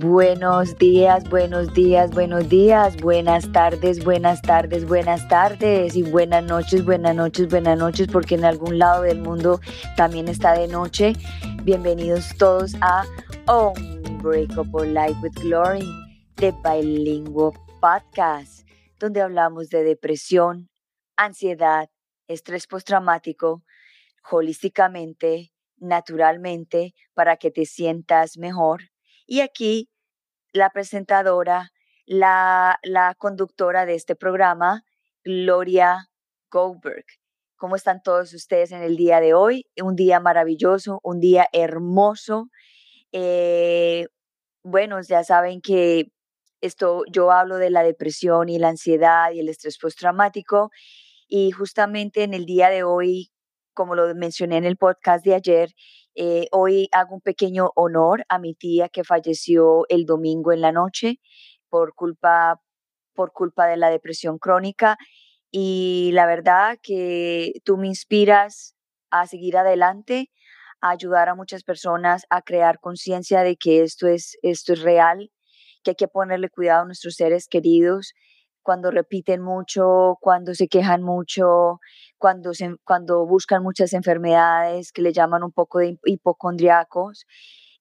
Buenos días, buenos días, buenos días, buenas tardes, buenas tardes, buenas tardes y buenas noches, buenas noches, buenas noches, porque en algún lado del mundo también está de noche. Bienvenidos todos a Unbreakable Life with Glory, de Bilingüe Podcast, donde hablamos de depresión, ansiedad, estrés postraumático, holísticamente, naturalmente, para que te sientas mejor y aquí la presentadora, la, la conductora de este programa, Gloria Goldberg. ¿Cómo están todos ustedes en el día de hoy? Un día maravilloso, un día hermoso. Eh, bueno, ya saben que esto, yo hablo de la depresión y la ansiedad y el estrés postraumático y justamente en el día de hoy, como lo mencioné en el podcast de ayer, eh, hoy hago un pequeño honor a mi tía que falleció el domingo en la noche por culpa, por culpa de la depresión crónica. Y la verdad que tú me inspiras a seguir adelante, a ayudar a muchas personas a crear conciencia de que esto es, esto es real, que hay que ponerle cuidado a nuestros seres queridos, cuando repiten mucho, cuando se quejan mucho, cuando, se, cuando buscan muchas enfermedades que le llaman un poco de hipocondriacos.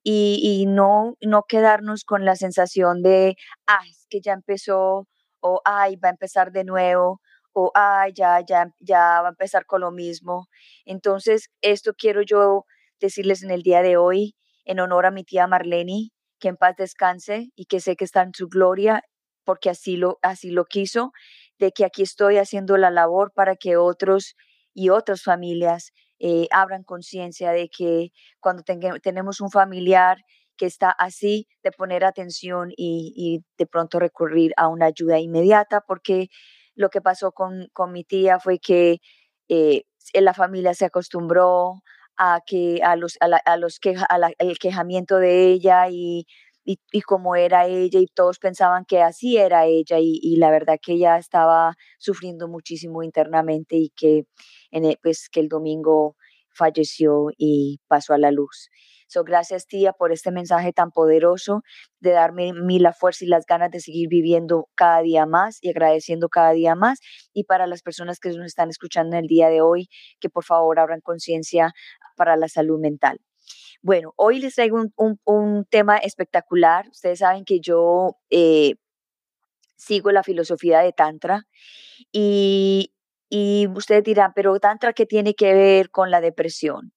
Y, y, no, no quedarnos con la sensación de, ah, es que ya empezó, o ay, va a empezar de nuevo, o ay, ya, ya, ya va a empezar con lo mismo. Entonces, esto quiero yo decirles en el día de hoy, en honor a mi tía Marlene, que en paz descanse y que sé que está en su gloria porque así lo, así lo quiso, de que aquí estoy haciendo la labor para que otros y otras familias eh, abran conciencia de que cuando tenemos un familiar que está así, de poner atención y, de pronto recurrir a una ayuda inmediata, porque lo que pasó con, con mi tía fue que eh, la familia se acostumbró a que a los a, los al quejamiento de ella y y, y cómo era ella y todos pensaban que así era ella y, la verdad que ella estaba sufriendo muchísimo internamente y que, en el, pues, que el domingo falleció y pasó a la luz. So, gracias tía por este mensaje tan poderoso de darme mí la fuerza y las ganas de seguir viviendo cada día más y agradeciendo cada día más. Y para las personas que nos están escuchando en el día de hoy, que por favor abran conciencia para la salud mental. Bueno, hoy les traigo un, tema espectacular. Ustedes saben que yo eh, sigo la filosofía de Tantra y, y ustedes dirán, pero Tantra, ¿qué tiene que ver con la depresión?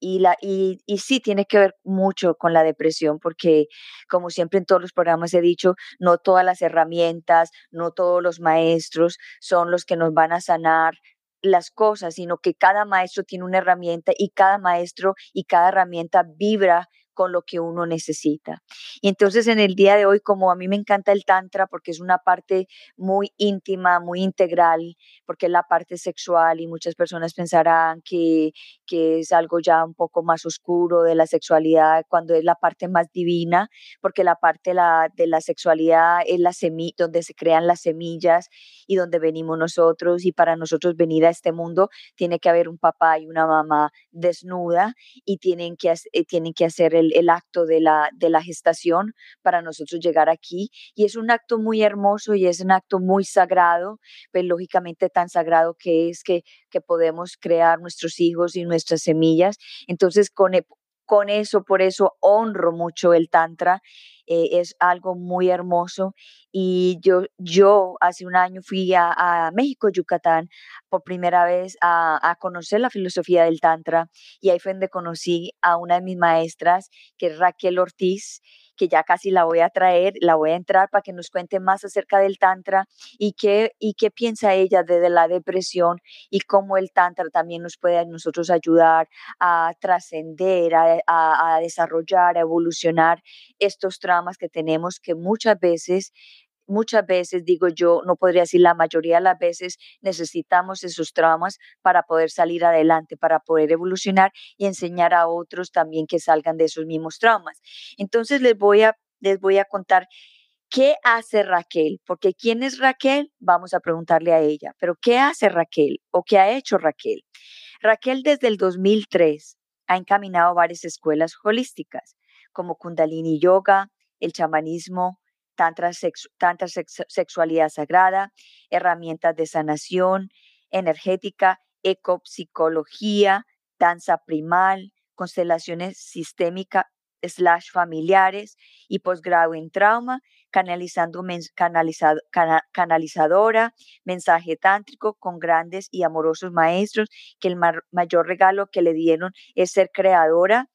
Y, la, y, y, sí tiene que ver mucho con la depresión, porque como siempre en todos los programas he dicho, no todas las herramientas, no todos los maestros son los que nos van a sanar las cosas, sino que cada maestro tiene una herramienta y cada maestro y cada herramienta vibra con lo que uno necesita. Y entonces en el día de hoy, como a mí me encanta el tantra porque es una parte muy íntima, muy integral, porque es la parte sexual y muchas personas pensarán que, que es algo ya un poco más oscuro de la sexualidad cuando es la parte más divina, porque la parte la, de la sexualidad es la semilla, donde se crean las semillas y donde venimos nosotros y para nosotros venir a este mundo tiene que haber un papá y una mamá desnuda y tienen que, eh, tienen que hacer el el, acto de la, de la gestación para nosotros llegar aquí. Y es un acto muy hermoso y es un acto muy sagrado, pues lógicamente tan sagrado que es que, que podemos crear nuestros hijos y nuestras semillas. Entonces, con, e, con eso, por eso honro mucho el Tantra. Eh, es algo muy hermoso y yo, yo hace un año fui a, México, Yucatán, por primera vez a, a, conocer la filosofía del Tantra y ahí fue donde conocí a una de mis maestras, que es Raquel Ortiz, que ya casi la voy a traer, la voy a entrar para que nos cuente más acerca del Tantra y qué, y qué piensa ella de, la depresión y cómo el Tantra también nos puede nosotros ayudar a trascender, a, a, a desarrollar, a evolucionar estos traumas que tenemos que muchas veces muchas veces, digo yo, no podría decir la mayoría de las veces, necesitamos esos traumas para poder salir adelante, para poder evolucionar y enseñar a otros también que salgan de esos mismos traumas. Entonces les voy a, les voy a contar qué hace Raquel, porque ¿quién es Raquel? Vamos a preguntarle a ella, pero ¿qué hace Raquel o qué ha hecho Raquel? Raquel desde el 2003 ha encaminado varias escuelas holísticas como Kundalini Yoga, el chamanismo, tantra, sexualidad sagrada, herramientas de sanación energética, ecopsicología, danza primal, constelaciones sistémicas slash familiares y posgrado en trauma, canalizando canalizadora, mensaje tántrico con grandes y amorosos maestros, que el mayor regalo que le dieron es ser creadora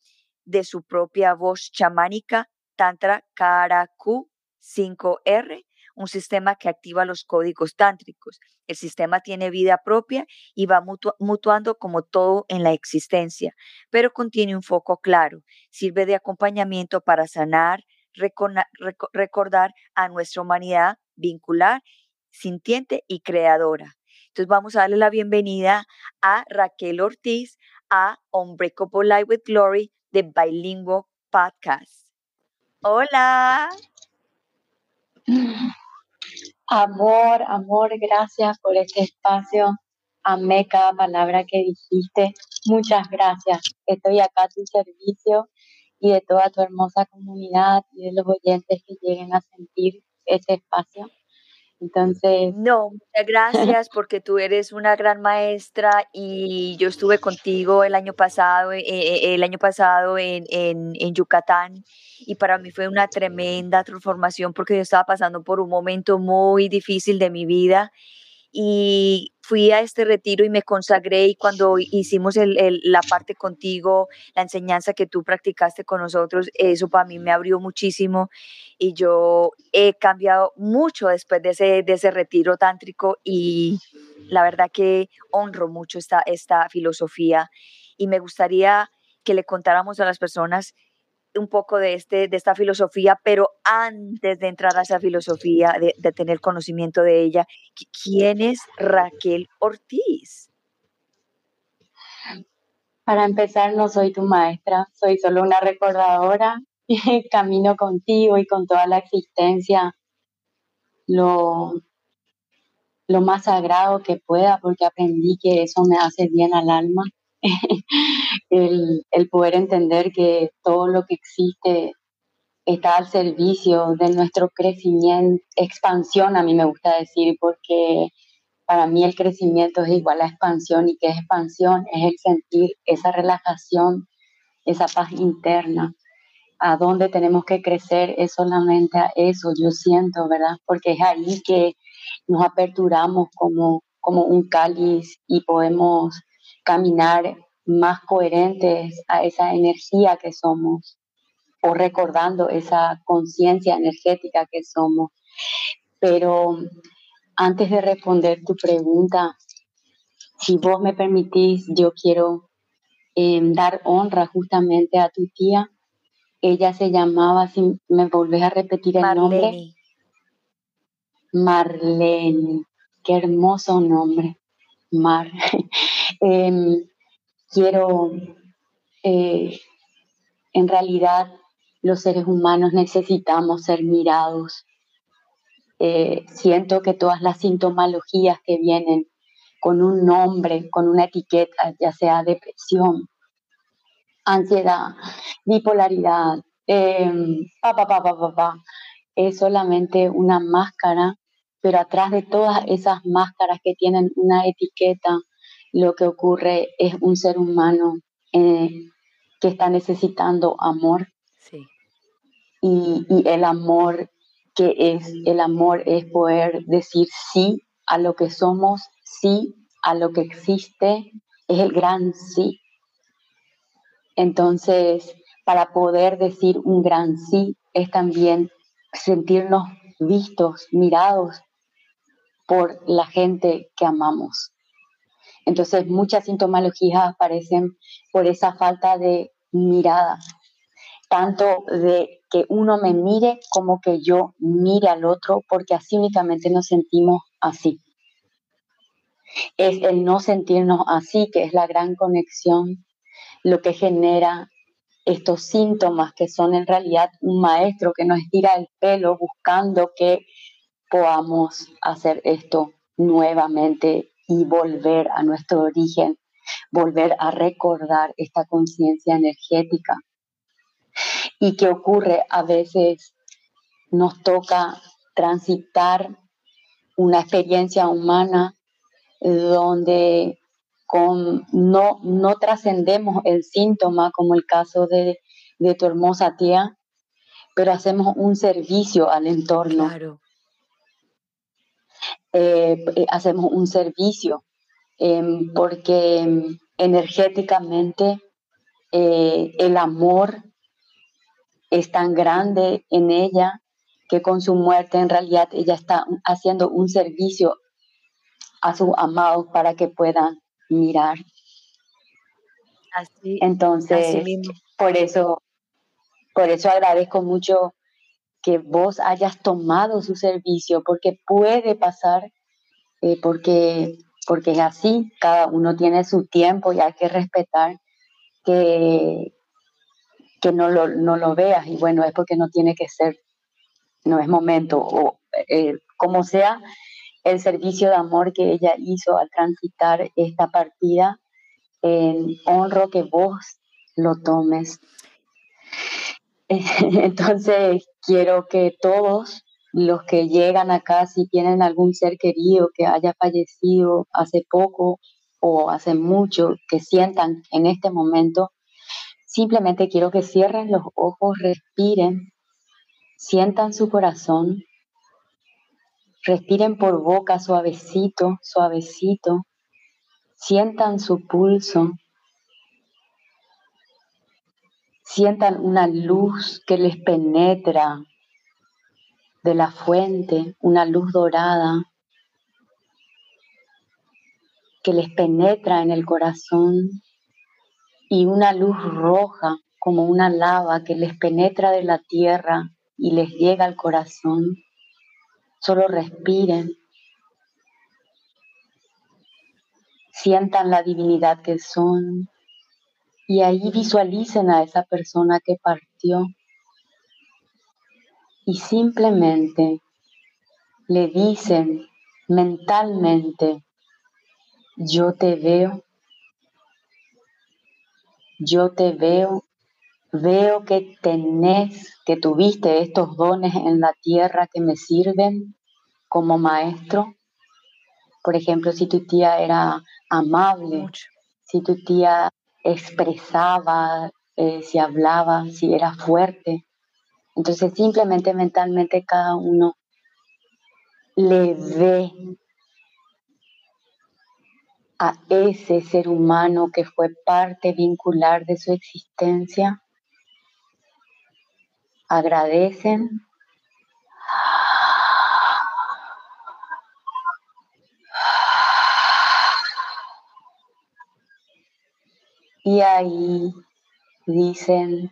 de su propia voz chamánica, Tantra Karaku 5R, un sistema que activa los códigos tántricos. El sistema tiene vida propia y va mutuando como todo en la existencia, pero contiene un foco claro. Sirve de acompañamiento para sanar, recordar a nuestra humanidad vincular, sintiente y creadora. Entonces vamos a darle la bienvenida a Raquel Ortiz a Unbreakable Life with Glory de Bilingual Podcast. Hola. Amor, amor, gracias por este espacio. Amé cada palabra que dijiste. Muchas gracias. Estoy acá a tu servicio y de toda tu hermosa comunidad y de los oyentes que lleguen a sentir ese espacio. No, muchas gracias porque tú eres una gran maestra y yo estuve contigo el año pasado, eh, eh, el año pasado en, en, en, Yucatán y para mí fue una tremenda transformación porque yo estaba pasando por un momento muy difícil de mi vida y fui a este retiro y me consagré y cuando hicimos la parte contigo, la enseñanza que tú practicaste con nosotros, eso para mí me abrió muchísimo y yo he cambiado mucho después de ese, de ese retiro tántrico y la verdad que honro mucho esta, esta filosofía y me gustaría que le contáramos a las personas un poco de, este, de esta filosofía, pero antes de entrar a esa filosofía, de, tener conocimiento de ella, ¿quién es Raquel Ortiz? Para empezar, no soy tu maestra, soy solo una recordadora camino contigo y con toda la existencia lo, lo más sagrado que pueda, porque aprendí que eso me hace bien al alma el, el, poder entender que todo lo que existe está al servicio de nuestro crecimiento, expansión, a mí me gusta decir, porque para mí el crecimiento es igual a expansión y que es expansión es el sentir esa relajación, esa paz interna. A dónde tenemos que crecer es solamente a eso, yo siento, ¿verdad? Porque es ahí que nos aperturamos como, como un cáliz y podemos caminar más coherentes a esa energía que somos o recordando esa conciencia energética que somos. Pero antes de responder tu pregunta, si vos me permitís, yo quiero em, dar honra justamente a tu tía. Ella se llamaba, si me volvés a repetir el nombre. Marlene. Qué hermoso nombre. Mar. Em, quiero, eh, en realidad los seres humanos necesitamos ser mirados. Eh, siento que todas las sintomologías que vienen con un nombre, con una etiqueta, ya sea depresión, ansiedad, bipolaridad, eh, pa, pa, pa, pa, es solamente una máscara, pero atrás de todas esas máscaras que tienen una etiqueta, lo que ocurre es un ser humano eh, que está necesitando amor. Y, y, el amor que es, el amor es poder decir sí a lo que somos, sí a lo que existe, es el gran sí. Entonces, para poder decir un gran sí es también sentirnos vistos, mirados por la gente que amamos. Entonces muchas sintomologías aparecen por esa falta de mirada, tanto de que uno me mire como que yo mire al otro, porque así únicamente nos sentimos así. Es el no sentirnos así, que es la gran conexión, lo que genera estos síntomas que son en realidad un maestro que nos tira el pelo buscando que podamos hacer esto nuevamente y volver a nuestro origen, volver a recordar esta conciencia energética. ¿Y qué ocurre? A veces nos toca transitar una experiencia humana donde con, no, no trascendemos el síntoma como el caso de, de, tu hermosa tía, pero hacemos un servicio al entorno. Claro. Eh, eh, hacemos un servicio em, porque energéticamente eh, el amor es tan grande en ella que con su muerte en realidad ella está haciendo un servicio a sus amados para que puedan mirar. Así, Entonces, por eso, por eso agradezco mucho que vos hayas tomado su servicio, porque puede pasar, eh, porque, porque es así, cada uno tiene su tiempo y hay que respetar que, que no, lo, no lo veas y bueno, es porque no tiene que ser, no es momento, o eh, como sea, el servicio de amor que ella hizo al transitar esta partida, honro que vos lo tomes. Entonces, quiero que todos los que llegan acá, si tienen algún ser querido que haya fallecido hace poco o hace mucho, que sientan en este momento, simplemente quiero que cierren los ojos, respiren, sientan su corazón Respiren por boca suavecito, suavecito. Sientan su pulso. Sientan una luz que les penetra de la fuente, una luz dorada que les penetra en el corazón y una luz roja como una lava que les penetra de la tierra y les llega al corazón. Solo respiren. Sientan la divinidad que son y ahí visualicen a esa persona que partió. Y simplemente le dicen mentalmente, yo te veo, yo te veo. Veo que tenés, que tuviste estos dones en la tierra que me sirven como maestro. Por ejemplo, si tu tía era amable, si tu tía expresaba, eh, si hablaba, si era fuerte. Entonces simplemente mentalmente cada uno le ve a ese ser humano que fue parte vincular de su existencia agradecen. Y ahí dicen,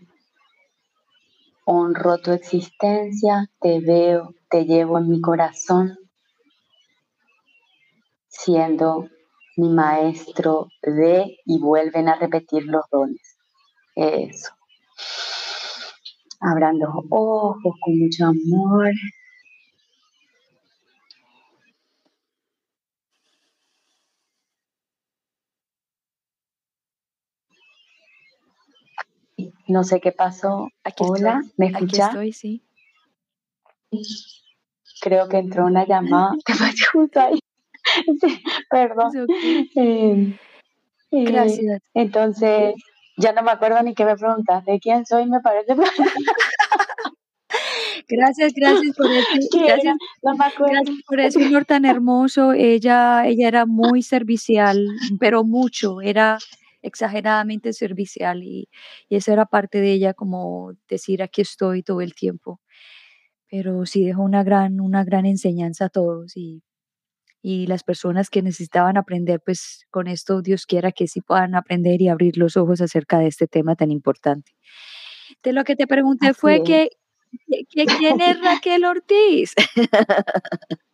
honro tu existencia, te veo, te llevo en mi corazón, siendo mi maestro de y vuelven a repetir los dones. Eso. Abran los ojos con mucho amor. No sé qué pasó. Hola, ¿me escuchas? Aquí estoy, sí. Creo que entró una llamada. justo ahí. Perdón. Eh, eh, Gracias. Entonces, ya no me acuerdo ni qué me preguntaste. ¿Quién soy? Me parece. Gracias, gracias por eso. Gracias, por ese honor tan hermoso. Ella, ella era muy servicial, pero mucho, era exageradamente servicial y, y eso era parte de ella, como decir aquí estoy todo el tiempo. Pero sí dejó una gran, una gran enseñanza a todos y y las personas que necesitaban aprender, pues con esto Dios quiera que sí puedan aprender y abrir los ojos acerca de este tema tan importante. De lo que te pregunté fue que, quién es Raquel Ortiz.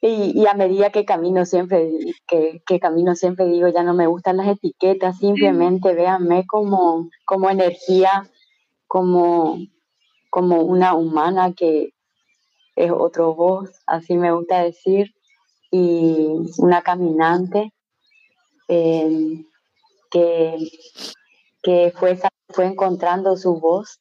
Y, a medida que camino siempre, que, camino siempre digo, ya no me gustan las etiquetas, simplemente véanme como, como energía, como, como una humana que, es otro voz, así me gusta decir, y una caminante em, que, que fue, fue encontrando su voz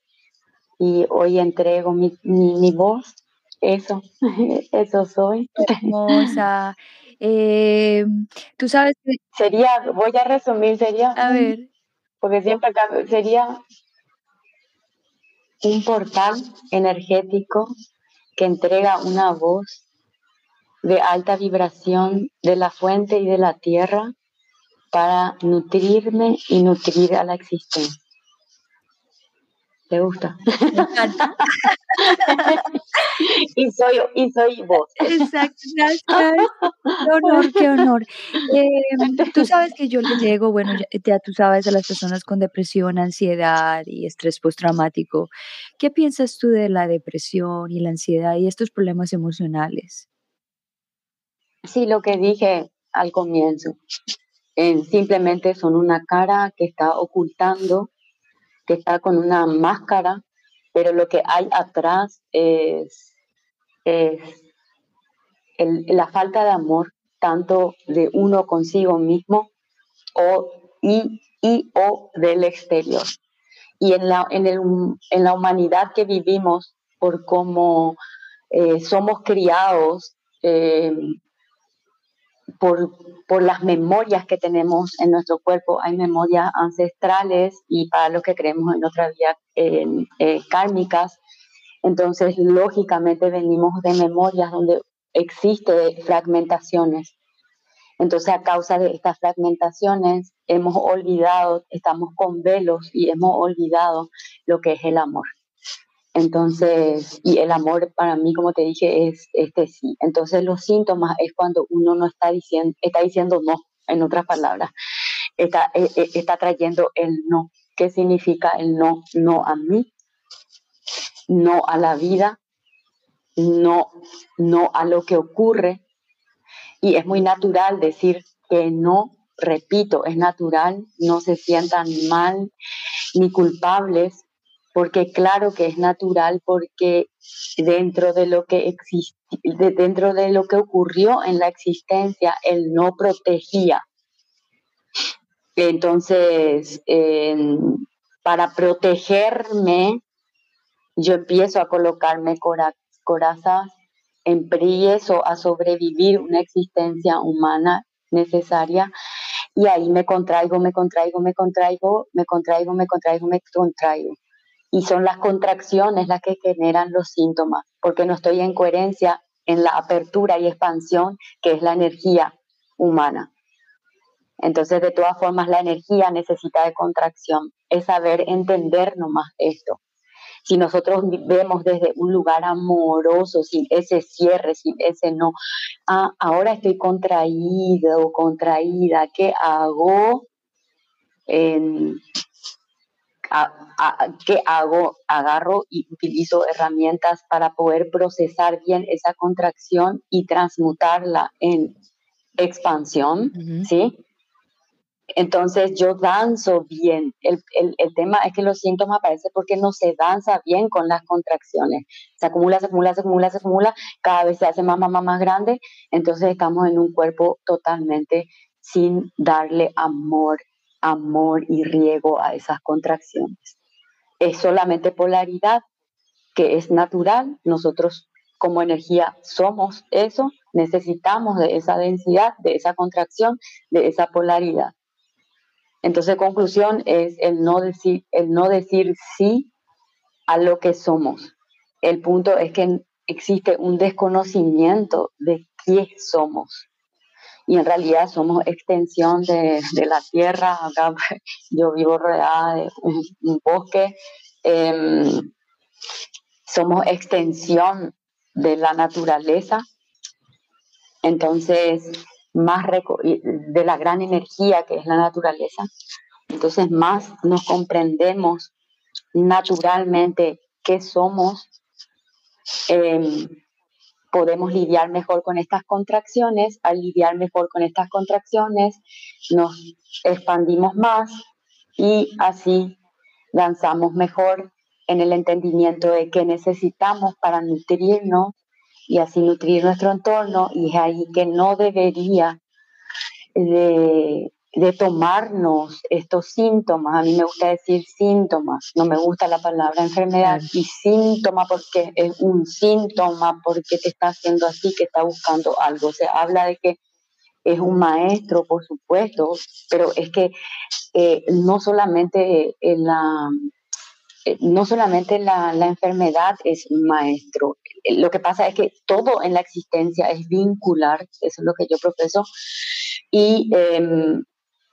y hoy entrego mi, mi, voz. Eso, eso soy. Hermosa. Eh, tú sabes que... Sería, voy a resumir, sería... A ver. Porque siempre sería un portal energético que entrega una voz de alta vibración de la fuente y de la tierra para nutrirme y nutrir a la existencia. ¿Te gusta? Me encanta. y, soy, y soy vos. Exacto, gracias. Qué honor, qué honor. Em, tú sabes que yo le llego, bueno, ya, tú sabes, a las personas con depresión, ansiedad y estrés postraumático. ¿Qué piensas tú de la depresión y la ansiedad y estos problemas emocionales? Sí, lo que dije al comienzo. simplemente son una cara que está ocultando que está con una máscara, pero lo que hay atrás es, la falta de amor, tanto de uno consigo mismo o, y, o del exterior. Y en la, en, el, en la humanidad que vivimos, por cómo eh, somos criados, eh, por, por, las memorias que tenemos en nuestro cuerpo. Hay memorias ancestrales y para los que creemos en otra vida eh, kármicas. Entonces, lógicamente venimos de memorias donde existe fragmentaciones. Entonces, a causa de estas fragmentaciones, hemos olvidado, estamos con velos y hemos olvidado lo que es el amor. Entonces, y el amor para mí, como te dije, es este sí. Entonces, los síntomas es cuando uno no está diciendo, está diciendo no, en otras palabras. Está, eh, eh, está trayendo el no. ¿Qué significa el no? No a mí, no a la vida, no, no a lo que ocurre. Y es muy natural decir que no, repito, es natural, no se sientan mal ni culpables porque claro que es natural, porque dentro de lo que existe, dentro de lo que ocurrió en la existencia, él no protegía. Entonces, para protegerme, yo empiezo a colocarme corazas, empiezo a sobrevivir una existencia humana necesaria y ahí me contraigo, me contraigo, me contraigo, me contraigo, me contraigo, me contraigo y son las contracciones las que generan los síntomas, porque no estoy en coherencia en la apertura y expansión que es la energía humana. Entonces, de todas formas, la energía necesita de contracción, es saber entender nomás esto. Si nosotros vemos desde un lugar amoroso, sin ese cierre, sin ese no, ah, ahora estoy contraído o contraída, ¿qué hago? ¿Qué hago? Agarro y utilizo herramientas para poder procesar bien esa contracción y transmutarla en expansión, ¿sí? Entonces yo danzo bien. El, tema es que los síntomas aparecen porque no se danza bien con las contracciones. Se acumula, se acumula, se acumula, se acumula, cada vez se hace más, más, más grande. Entonces estamos en un cuerpo totalmente sin darle amor amor y riego a esas contracciones. Es solamente polaridad que es natural. Nosotros como energía somos eso, necesitamos de esa densidad, de esa contracción, de esa polaridad. Entonces, conclusión es el no decir, el no decir sí a lo que somos. El punto es que existe un desconocimiento de quién somos y en realidad somos extensión de, la tierra. Acá yo vivo rodeada de un, bosque. Em, somos extensión de la naturaleza. Entonces, más de la gran energía que es la naturaleza. Entonces, más nos comprendemos naturalmente qué somos. Em, podemos lidiar mejor con estas contracciones. Al lidiar mejor con estas contracciones, nos expandimos más y así danzamos mejor en el entendimiento de qué necesitamos para nutrirnos y así nutrir nuestro entorno y es ahí que no debería de, de tomarnos estos síntomas. A mí me gusta decir síntomas, no me gusta la palabra enfermedad y síntoma porque es un síntoma, porque te está haciendo así, que está buscando algo. Se habla de que es un maestro, por supuesto, pero es que eh, no solamente la, eh, no solamente la, la, enfermedad es un maestro, lo que pasa es que todo en la existencia es vincular, eso es lo que yo profeso, y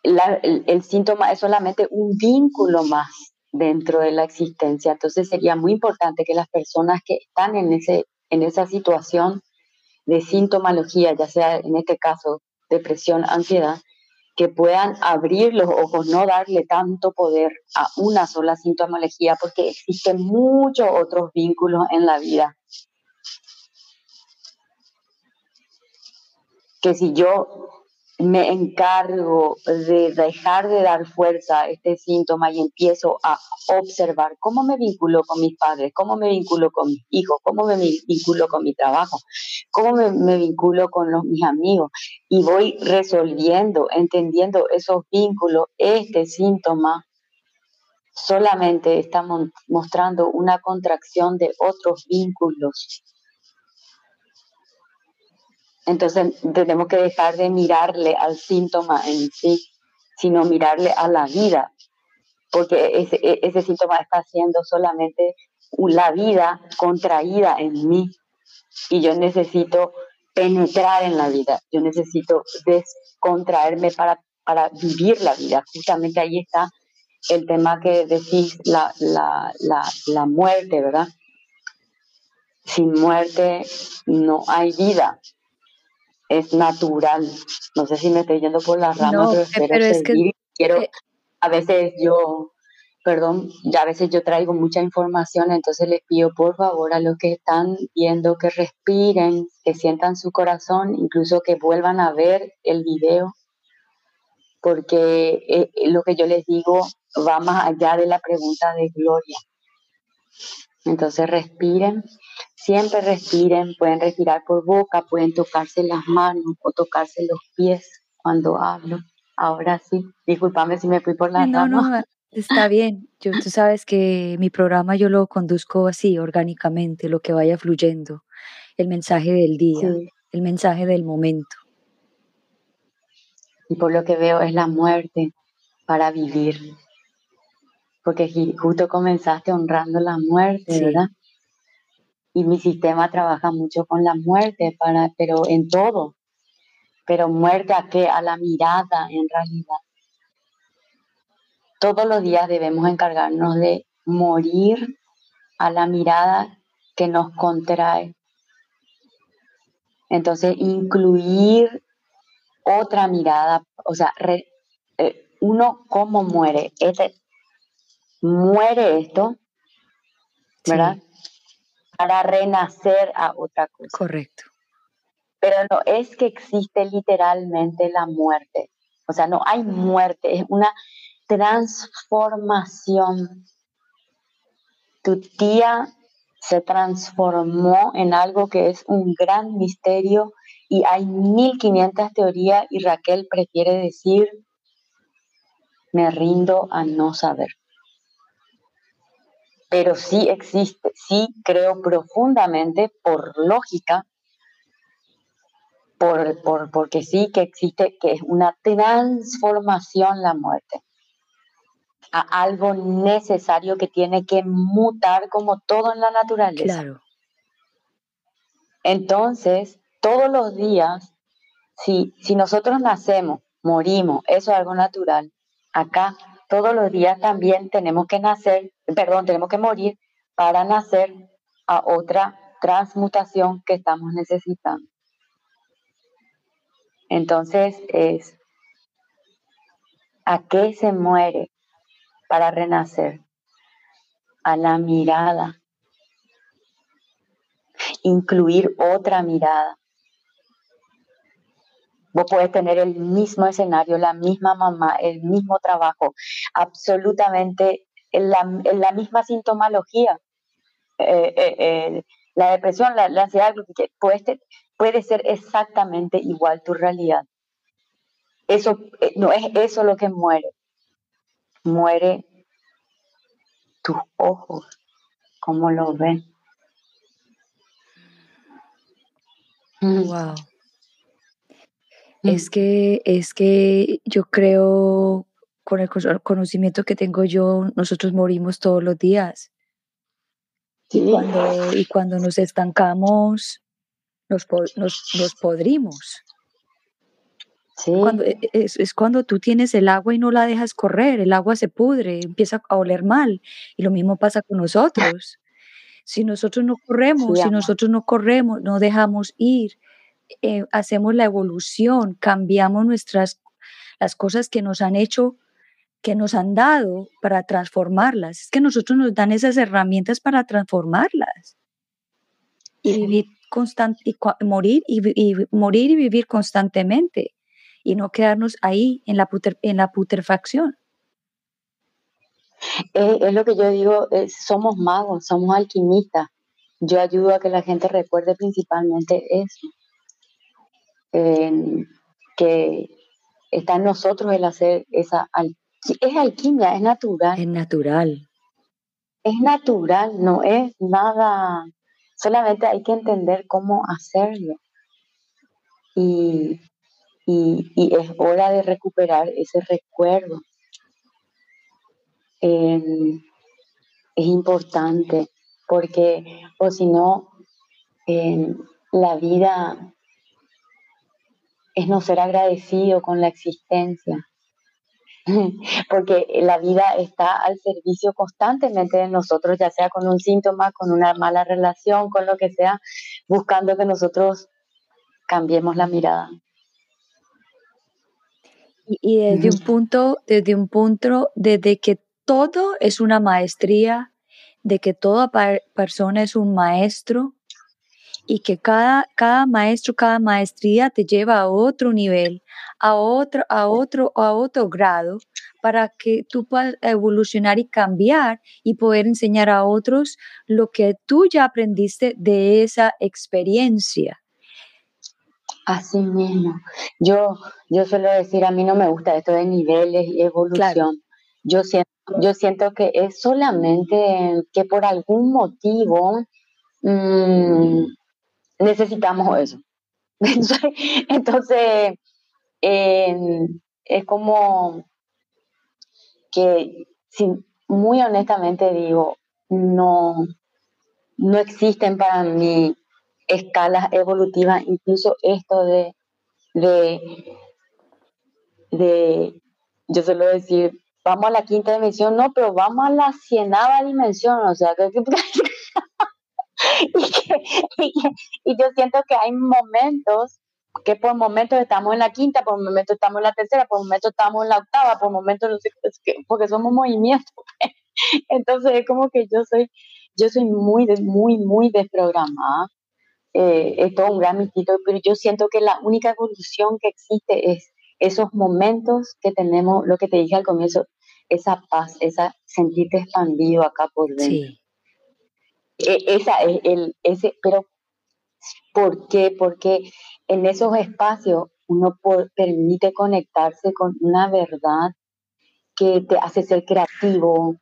el, síntoma es solamente un vínculo más dentro de la existencia. Entonces sería muy importante que las personas que están en, ese, en esa situación de sintomología, ya sea en este caso depresión, ansiedad, que puedan abrir los ojos, no darle tanto poder a una sola sintomología, porque existen muchos otros vínculos en la vida. Que si yo me encargo de dejar de dar fuerza a este síntoma y empiezo a observar cómo me vinculo con mis padres, cómo me vinculo con mis hijos, cómo me vinculo con mi trabajo, cómo me, vinculo con los, mis amigos. Y voy resolviendo, entendiendo esos vínculos, este síntoma solamente está mostrando una contracción de otros vínculos entonces tenemos que dejar de mirarle al síntoma en sí, sino mirarle a la vida, porque ese, e, ese síntoma está siendo solamente la vida contraída en mí y yo necesito penetrar en la vida, yo necesito descontraerme para, para vivir la vida. Justamente ahí está el tema que decís, la, la, la, la muerte, ¿verdad? Sin muerte no hay vida es natural. No sé si me estoy yendo por las ramas, pero, es que, quiero, a veces yo, perdón, ya a veces yo traigo mucha información, entonces les pido por favor a los que están viendo que respiren, que sientan su corazón, incluso que vuelvan a ver el video, porque eh, lo que yo les digo va más allá de la pregunta de Gloria. Entonces respiren Siempre respiren, pueden respirar por boca, pueden tocarse las manos o tocarse los pies cuando hablo. Ahora sí, discúlpame si me fui por la No, no, está bien. Yo, tú sabes que mi programa yo lo conduzco así, orgánicamente, lo que vaya fluyendo. El mensaje del día, el mensaje del momento. Y por lo que veo es la muerte para vivir. Porque justo comenzaste honrando la muerte, ¿verdad? Y mi sistema trabaja mucho con la muerte, para, pero en todo. Pero muerte a qué? A la mirada en realidad. Todos los días debemos encargarnos de morir a la mirada que nos contrae. Entonces, incluir otra mirada, o sea, eh, uno cómo muere. Este, muere esto, ¿verdad? Para renacer a otra cosa. Correcto. Pero no es que existe literalmente la muerte. O sea, no hay muerte, es una transformación. Tu tía se transformó en algo que es un gran misterio y hay 1500 teorías y Raquel prefiere decir, me rindo a no saber pero sí existe, sí creo profundamente por lógica, por, por, porque sí que existe, que es una transformación la muerte a algo necesario que tiene que mutar como todo en la naturaleza. Claro. Entonces, todos los días, si, si nosotros nacemos, morimos, eso es algo natural, acá todos los días también tenemos que nacer, perdón, tenemos que morir para nacer a otra transmutación que estamos necesitando. Entonces es, ¿a qué se muere para renacer? A la mirada. Incluir otra mirada. Vos podés tener el mismo escenario, la misma mamá, el mismo trabajo, absolutamente en la, misma sintomología. Eh, eh, eh, la depresión, la, ansiedad, puede, puede ser exactamente igual tu realidad. eso no es eso lo que muere. Muere tus ojos, como lo ven. Wow. Mm. Es que, es que yo creo, con el conocimiento que tengo yo, nosotros morimos todos los días. Y, cuando, y cuando nos estancamos, nos, nos, podrimos. Cuando, e, e, es, es, cuando tú tienes el agua y no la dejas correr, el agua se pudre, empieza a oler mal. Y lo mismo pasa con nosotros. Si nosotros no corremos, si nosotros no corremos, no dejamos ir, eh, hacemos la evolución, cambiamos nuestras, las cosas que nos han hecho, que nos han dado para transformarlas. Es que nosotros nos dan esas herramientas para transformarlas. Y vivir constante, y morir y, morir y vivir constantemente y no quedarnos ahí en la, en la putrefacción. Es, lo que yo digo, somos magos, somos alquimistas. Yo ayudo a que la gente recuerde principalmente eso que está en nosotros el hacer esa es alquimia, es natural. Es natural. Es natural, no es nada, solamente hay que entender cómo hacerlo. Y, y, es hora de recuperar ese recuerdo. es importante porque, o si no, la vida es no ser agradecido con la existencia, porque la vida está al servicio constantemente de nosotros, ya sea con un síntoma, con una mala relación, con lo que sea, buscando que nosotros cambiemos la mirada. Y, desde un punto, desde un punto, desde que todo es una maestría, de que toda persona es un maestro, y que cada, cada maestro, cada maestría te lleva a otro nivel, a otro, a otro, a otro grado, para que tú puedas evolucionar y cambiar y poder enseñar a otros lo que tú ya aprendiste de esa experiencia. Así mismo. Yo, yo suelo decir, a mí no me gusta esto de niveles y evolución. Yo siento, yo siento que es solamente que por algún motivo mmm, necesitamos eso. Entonces, es como que, si, muy honestamente digo, no, no existen para mí escalas evolutivas, incluso esto de, de, de yo suelo decir, vamos a la quinta dimensión, no, pero vamos a la cienava dimensión, o sea, que, y, yo siento que hay momentos que por momentos estamos en la quinta, por momentos estamos en la tercera, por momentos estamos en la octava, por momentos no sé, porque somos movimientos. Entonces es como que yo soy, yo soy muy, muy, muy desprogramada. Eh, es todo un gran mito, pero yo siento que la única evolución que existe es esos momentos que tenemos, lo que te dije al comienzo, esa paz, esa sentirte expandido acá por dentro. Sí. E, esa es el, ese, pero ¿por qué? Porque en esos espacios uno permite conectarse con una verdad que te hace ser creativo.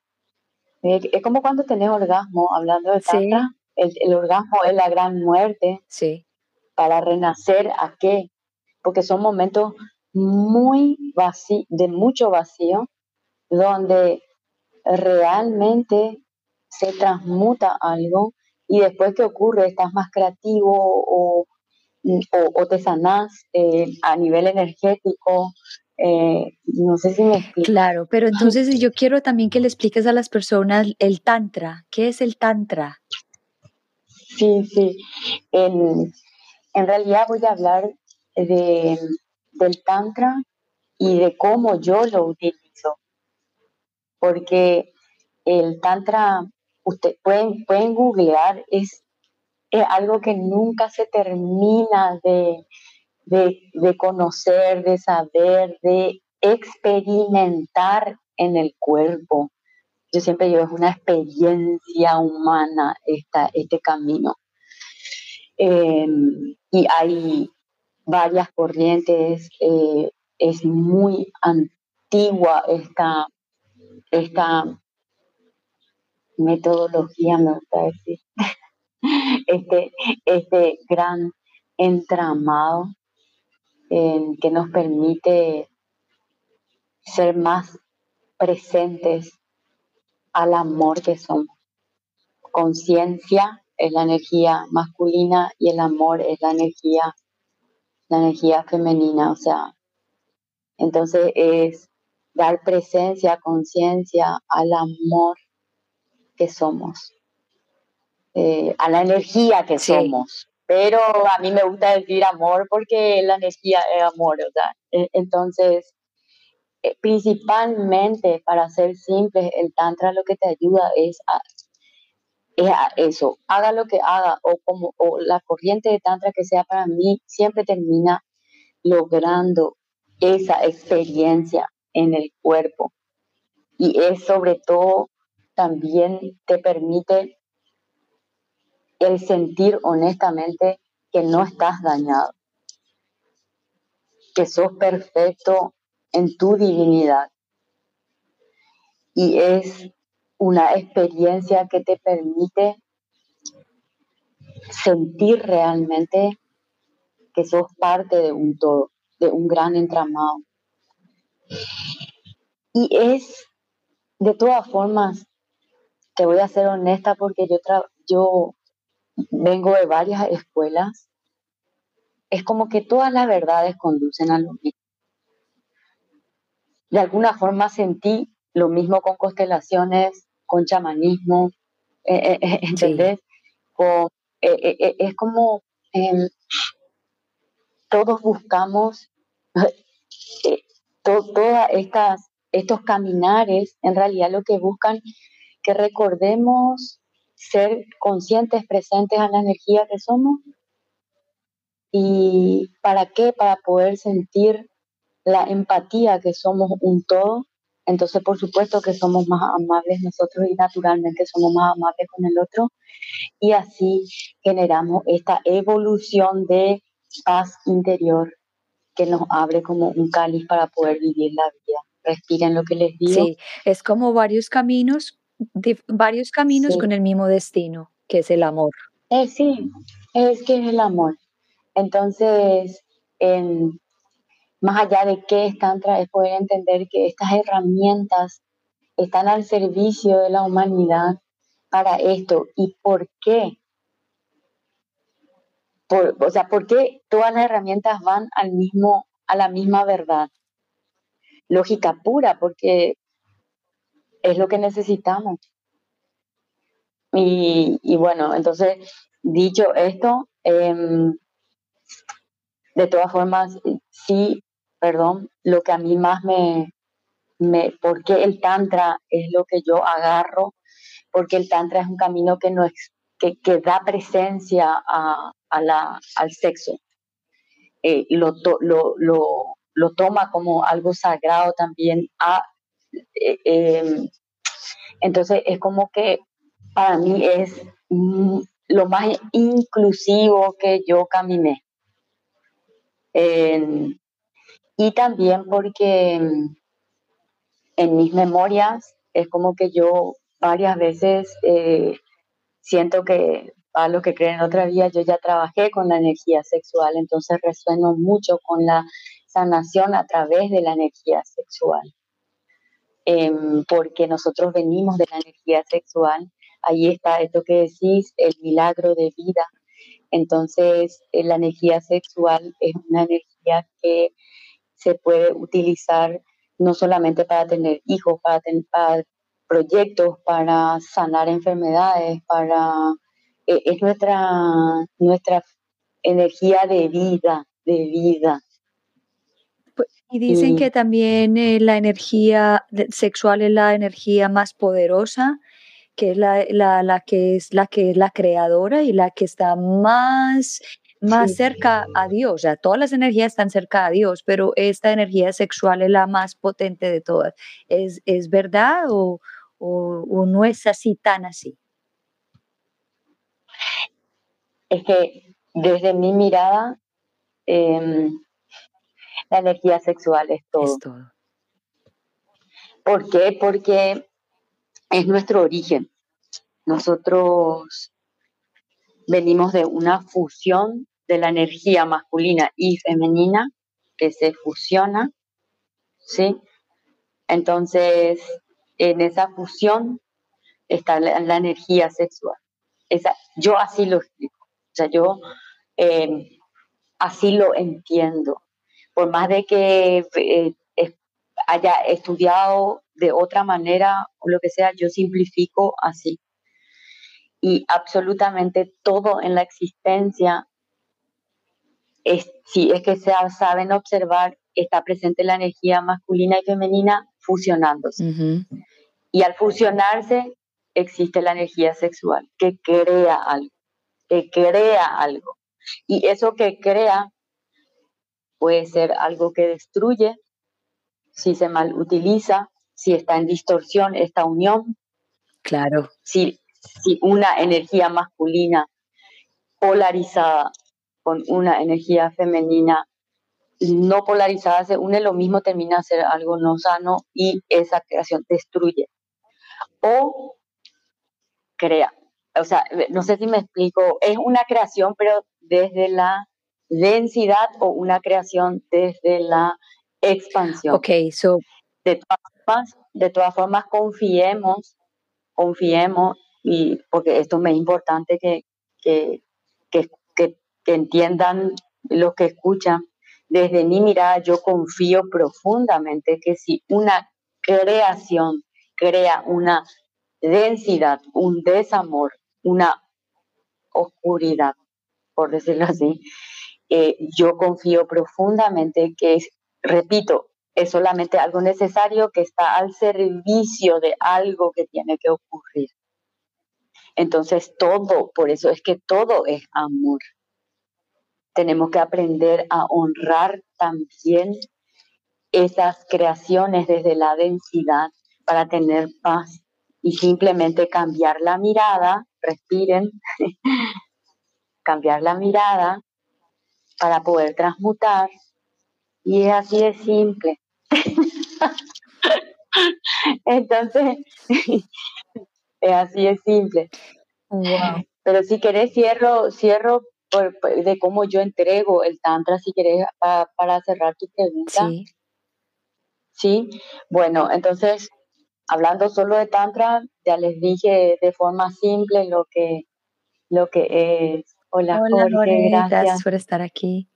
Es como cuando tenés orgasmo, hablando de Tantra, el, orgasmo es la gran muerte. Sí. Para renacer, ¿a qué? Porque son momentos muy vacíos, de mucho vacío, donde realmente se transmuta algo y después que ocurre estás más creativo o, o, te sanás eh, a nivel energético. Eh, no sé si me explico. Claro, pero entonces yo quiero también que le expliques a las personas el tantra. ¿Qué es el tantra? Sí, sí. En, en realidad voy a hablar de, del tantra y de cómo yo lo utilizo. Porque el tantra Ustedes pueden, pueden googlear, es, algo que nunca se termina de, de, conocer, de saber, de experimentar en el cuerpo. Yo siempre digo, es una experiencia humana esta, este camino. Em, y hay varias corrientes, eh, es muy antigua esta, esta metodología, me gusta decir, este, este gran entramado que nos permite ser más presentes al amor que somos. Conciencia es la energía masculina y el amor es la energía, la energía femenina. O sea, entonces es dar presencia, conciencia al amor que somos, eh, a la energía que somos. Pero a mí me gusta decir amor porque la energía es amor, o sea, e, entonces eh, principalmente, para ser simple, el tantra lo que te ayuda es a, eso, haga lo que haga, o como o la corriente de tantra que sea para mí, siempre termina logrando esa experiencia en el cuerpo. Y es sobre todo también te permite el sentir honestamente que no estás dañado, que sos perfecto en tu divinidad. Y es una experiencia que te permite sentir realmente que sos parte de un todo, de un gran entramado. Y es, de todas formas, te voy a ser honesta porque yo, yo vengo de varias escuelas, es como que todas las verdades conducen a lo mismo. De alguna forma sentí lo mismo con constelaciones, con chamanismo, eh, eh, eh, ¿entendés? es como em, todos buscamos todas estas estos caminares en realidad lo que buscan que recordemos ser conscientes, presentes a la energía que somos. ¿Y para qué? Para poder sentir la empatía, que somos un todo, entonces por supuesto que somos más amables nosotros y naturalmente somos más amables con el otro y así generamos esta evolución de paz interior que nos abre como un cáliz para poder vivir la vida. Respiren lo que les digo. Sí, es como varios caminos, varios caminos con el mismo destino, que es el amor. Eh, sí, es que es el amor. Entonces, en, más allá de qué es Tantra, es poder entender que estas herramientas están al servicio de la humanidad para esto y por qué. o sea, ¿por qué todas las herramientas van al mismo, a la misma verdad? Lógica pura, porque es lo que necesitamos. Y, bueno, entonces, dicho esto, em, de todas formas, sí perdón, lo que a mí más me, me, porque el tantra es lo que yo agarro, porque el tantra es un camino que, no que, que da presencia a, a la, al sexo. Eh, lo, lo, lo, lo, toma como algo sagrado también. A, eh, em, entonces es como que para mí es lo más inclusivo que yo caminé. Y también porque mm, en mis memorias es como que yo varias veces eh, siento que a lo que creen otra vida yo ya trabajé con la energía sexual, entonces resueno mucho con la sanación a través de la energía sexual. Em, porque nosotros venimos de la energía sexual, ahí está esto que decís, el milagro de vida. Entonces, eh, la energía sexual es una energía que se puede utilizar no solamente para tener hijos, para tener proyectos, para sanar enfermedades, para eh, es nuestra nuestra energía de vida, de vida. Y dicen que también eh, la energía sexual es la energía más poderosa, que es la, la, la, que es la que es la creadora y la que está más más cerca a Dios. O sea, todas las energías están cerca a Dios, pero esta energía sexual es la más potente de todas. ¿Es, es verdad o, o, no es así tan así? Es que desde mi mirada, em, La energía sexual es todo. Es todo. ¿Por qué? Porque es nuestro origen. Nosotros venimos de una fusión de la energía masculina y femenina que se fusiona, ¿sí? Entonces, en esa fusión está la, energía sexual. Esa, yo así lo explico. O sea, yo eh, así lo entiendo. Por más de que eh, haya estudiado de otra manera o lo que sea, yo simplifico así. Y absolutamente todo en la existencia, es, si es que se saben observar, está presente la energía masculina y femenina fusionándose. Y al fusionarse existe la energía sexual que crea algo, que crea algo. Y eso que crea puede ser algo que destruye si se mal utiliza, si está en distorsión esta unión. Claro. Si, si una energía masculina polarizada con una energía femenina no polarizada se une, lo mismo termina a ser algo no sano y esa creación destruye. O crea. O sea, no sé si me explico, es una creación, pero desde la densidad o una creación desde la expansión. Ok, so. De todas formas, de todas formas confiemos, confiemos, y porque esto me es importante que, que, que, que, entiendan los que escuchan. Desde mi mirada, yo confío profundamente que si una creación crea una densidad, un desamor, una oscuridad, por decirlo así, eh, yo confío profundamente que repito, es solamente algo necesario que está al servicio de algo que tiene que ocurrir. Entonces todo, por eso es que todo es amor. Tenemos que aprender a honrar también esas creaciones desde la densidad para tener paz y simplemente cambiar la mirada, respiren, cambiar la mirada para poder transmutar y es así de simple. Entonces, es así de simple. Pero si querés, cierro, cierro de cómo yo entrego el Tantra, si querés, para cerrar tu pregunta. Sí. Sí, bueno, entonces, hablando solo de Tantra, ya les dije de forma simple lo que, lo que es. Hola, Jorge, gracias por estar aquí.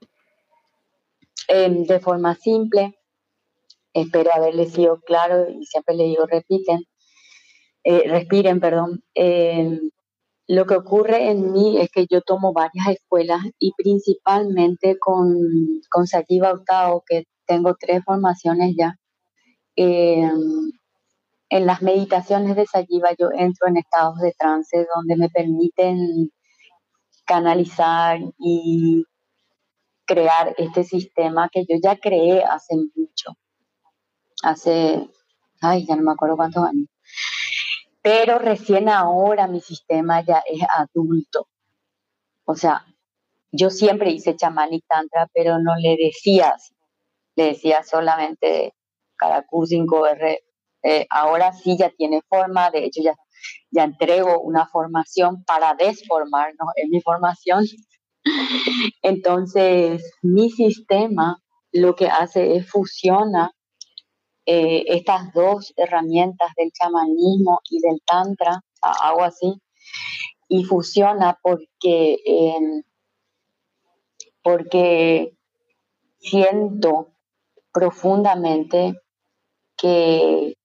Em, de forma simple. Espero haberles sido claro y siempre le digo repiten, eh, respiren, perdón. Em, lo que ocurre en mí es que yo tomo varias escuelas y principalmente con, con Sajiva Octavo, que tengo tres formaciones ya. Em, en las meditaciones de Sajiva yo entro en estados de trance donde me permiten canalizar y crear este sistema que yo ya creé hace mucho, hace, ay, ya no me acuerdo cuántos años, pero recién ahora mi sistema ya es adulto. O sea, yo siempre hice chamán y tantra, pero no le decía así. Le decía solamente Karaku 5R. Eh, ahora sí ya tiene forma, de hecho ya, ya entrego una formación para desformarnos en mi formación. Entonces, mi sistema lo que hace es fusiona eh, estas dos herramientas del chamanismo y del tantra, hago así, y fusiona porque, em, porque siento profundamente que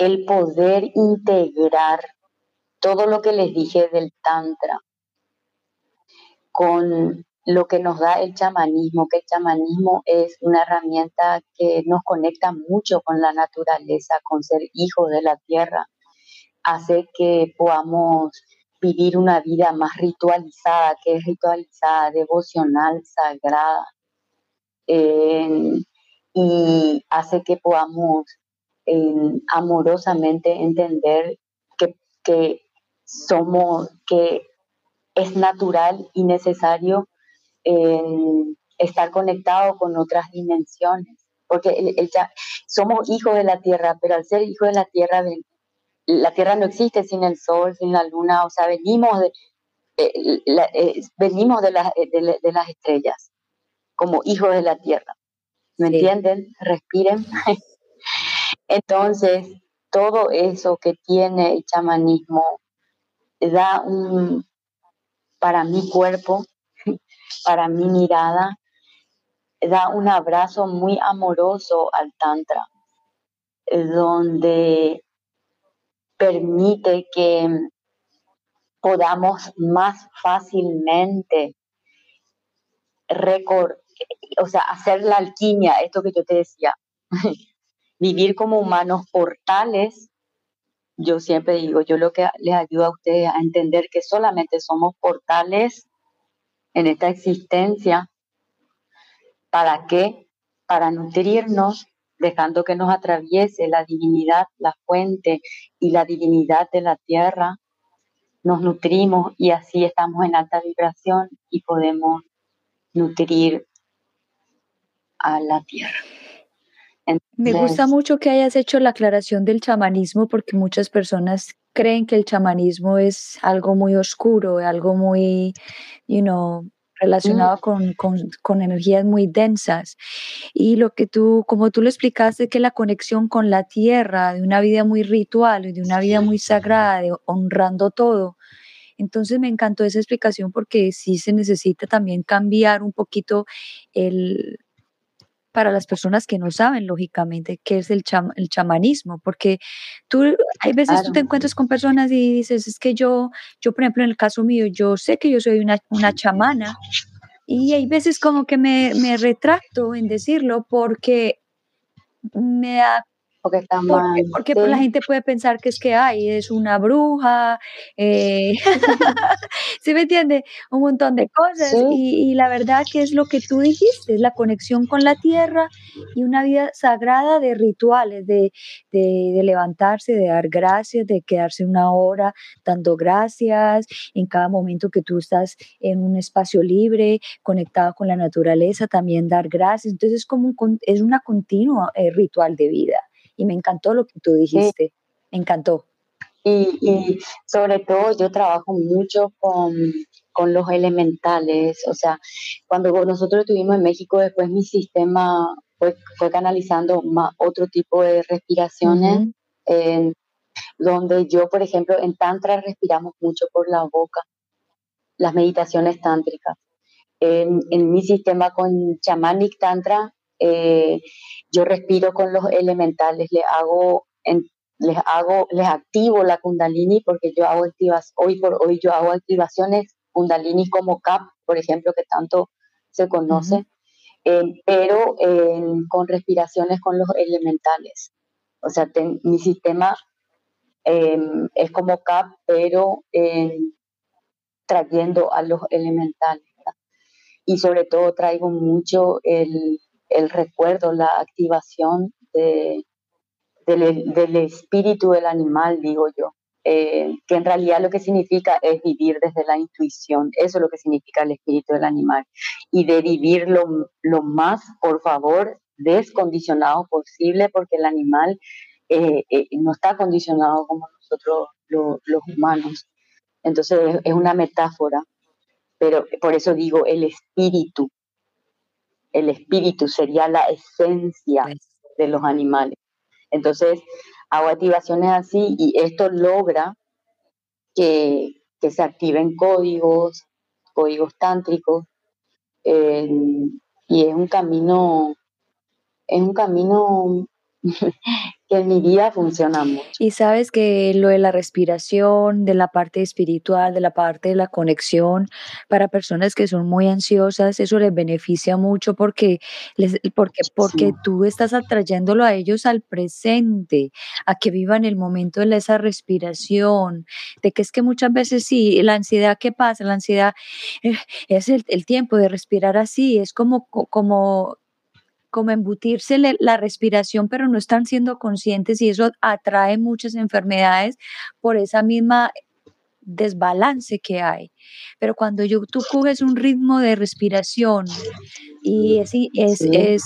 el poder integrar todo lo que les dije del tantra con lo que nos da el chamanismo, que el chamanismo es una herramienta que nos conecta mucho con la naturaleza, con ser hijos de la tierra, hace que podamos vivir una vida más ritualizada, que es ritualizada, devocional, sagrada, y hace que podamos amorosamente entender que, que somos, que es natural y necesario estar conectado con otras dimensiones, porque somos hijos de la tierra, pero al ser hijos de la tierra, la tierra no existe sin el sol, sin la luna, o sea, venimos de, eh, eh, venimos de, de, las estrellas, como hijos de la tierra. ¿Me entienden? Respiren. Entonces, todo eso que tiene el chamanismo da un, para mi cuerpo, para mi mirada, da un abrazo muy amoroso al Tantra, donde permite que podamos más fácilmente o sea, hacer la alquimia, esto que yo te decía, vivir como humanos portales. Yo siempre digo, yo lo que les ayuda a ustedes a entender que solamente somos portales en esta existencia. ¿Para qué? Para nutrirnos, dejando que nos atraviese la divinidad, la fuente y la divinidad de la tierra. Nos nutrimos y así estamos en alta vibración y podemos nutrir a la tierra. Me gusta mucho que hayas hecho la aclaración del chamanismo porque muchas personas creen que el chamanismo es algo muy oscuro, algo muy, you know, relacionado con, con, energías muy densas. Y lo que tú, como tú lo explicaste, que la conexión con la tierra, de una vida muy ritual, de una vida muy sagrada, honrando todo. Entonces me encantó esa explicación porque sí se necesita también cambiar un poquito el, para las personas que no saben, lógicamente, qué es el, el chamanismo, porque tú, hay veces tú te encuentras con personas y dices, es que yo, yo, por ejemplo, en el caso mío, yo sé que yo soy una, una chamana, y hay veces como que me, me retracto en decirlo porque me da porque está Porque, la gente puede pensar que es que hay, es una bruja, eh, ¿sí me entiende? Un montón de cosas. Y, la verdad que es lo que tú dijiste, es la conexión con la tierra y una vida sagrada de rituales, de, de, levantarse, de dar gracias, de quedarse una hora dando gracias en cada momento que tú estás en un espacio libre, conectado con la naturaleza, también dar gracias. Entonces es como un, es una continua eh, ritual de vida y me encantó lo que tú dijiste, me encantó. Y, sobre todo yo trabajo mucho con, con, los elementales, o sea, cuando nosotros estuvimos en México, después mi sistema fue, fue canalizando más, otro tipo de respiraciones, donde yo, por ejemplo, en Tantra respiramos mucho por la boca, las meditaciones tántricas. En, en mi sistema con Shamanic Tantra eh, yo respiro con los elementales, les hago, les hago, les activo la kundalini porque yo hago activas, hoy por hoy yo hago activaciones kundalini como CAP, por ejemplo, que tanto se conoce, eh, pero con respiraciones con los elementales. O sea, mi sistema em, es como CAP, pero trayendo a los elementales. Y sobre todo traigo mucho el, el recuerdo, la activación de, del, espíritu del animal, digo yo, eh, que en realidad lo que significa es vivir desde la intuición, eso es lo que significa el espíritu del animal, y de vivir lo, más, por favor, descondicionado posible, porque el animal eh, eh, no está condicionado como nosotros los humanos. Entonces es una metáfora, pero por eso digo el espíritu, el espíritu sería la esencia de los animales. Entonces, hago activaciones así y esto logra que, se activen códigos, códigos tántricos, eh, y es un camino, es un camino que en mi vida funciona mucho. Y sabes que lo de la respiración, de la parte espiritual, de la parte de la conexión, para personas que son muy ansiosas, eso les beneficia mucho porque, les, porque, porque tú estás atrayéndolo a ellos al presente, a que vivan el momento de esa respiración, de que es que muchas veces sí, la ansiedad, ¿qué pasa? La ansiedad eh, es el, el tiempo de respirar así, es como, como como embutirse la respiración, pero no están siendo conscientes y eso atrae muchas enfermedades por esa misma desbalance que hay. Pero cuando yo, tú coges un ritmo de respiración y es, es, es,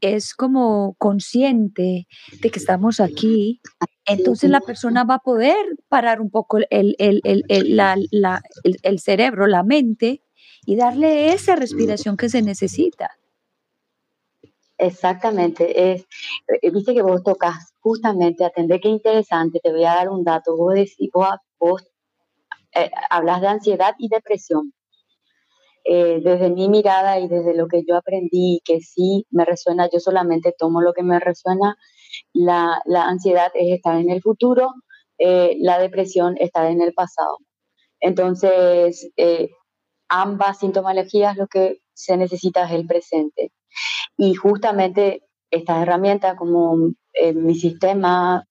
es como consciente de que estamos aquí, entonces la persona va a poder parar un poco el, el, el, el, cerebro, la mente, y darle esa respiración que se necesita. Exactamente, es, eh, viste que vos tocas justamente, atender qué interesante, te voy a dar un dato, vos, decís, vos, eh, hablas de ansiedad y depresión. Eh, desde mi mirada y desde lo que yo aprendí, que sí me resuena, yo solamente tomo lo que me resuena, la, ansiedad es estar en el futuro, la depresión está en el pasado. Entonces, ambas sintomologías lo que se necesita es el presente. Y justamente estas herramientas como eh, mi sistema,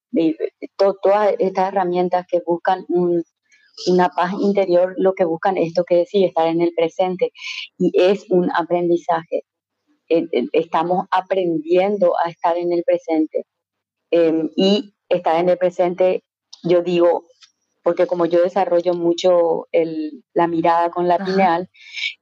todas estas herramientas que buscan una paz interior, lo que buscan esto que decir, estar en el presente. Y es un aprendizaje. Eh, eh, estamos aprendiendo a estar en el presente. Em, y estar en el presente, yo digo, porque como yo desarrollo mucho la mirada con la pineal,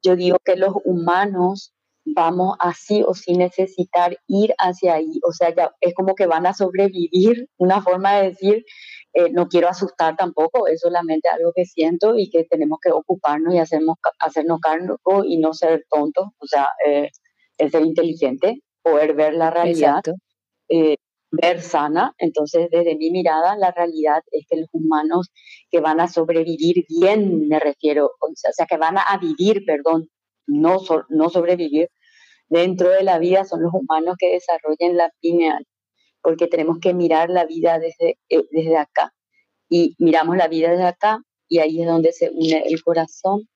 yo digo que los humanos vamos así o sin necesitar ir hacia ahí. O sea, ya es como que van a sobrevivir, una forma de decir, eh, no quiero asustar tampoco, es solamente algo que siento y que tenemos que ocuparnos y hacernos, hacernos cargo y no ser tontos, o sea, eh, ser inteligente, poder ver la realidad, eh, ver sana. Entonces, desde mi mirada, la realidad es que los humanos que van a sobrevivir bien, me refiero, o sea, que van a vivir, perdón, no, no sobrevivir dentro de la vida son los humanos que desarrollan la pineal, porque tenemos que mirar la vida desde, eh, desde acá. Y miramos la vida desde acá y ahí es donde se une el corazón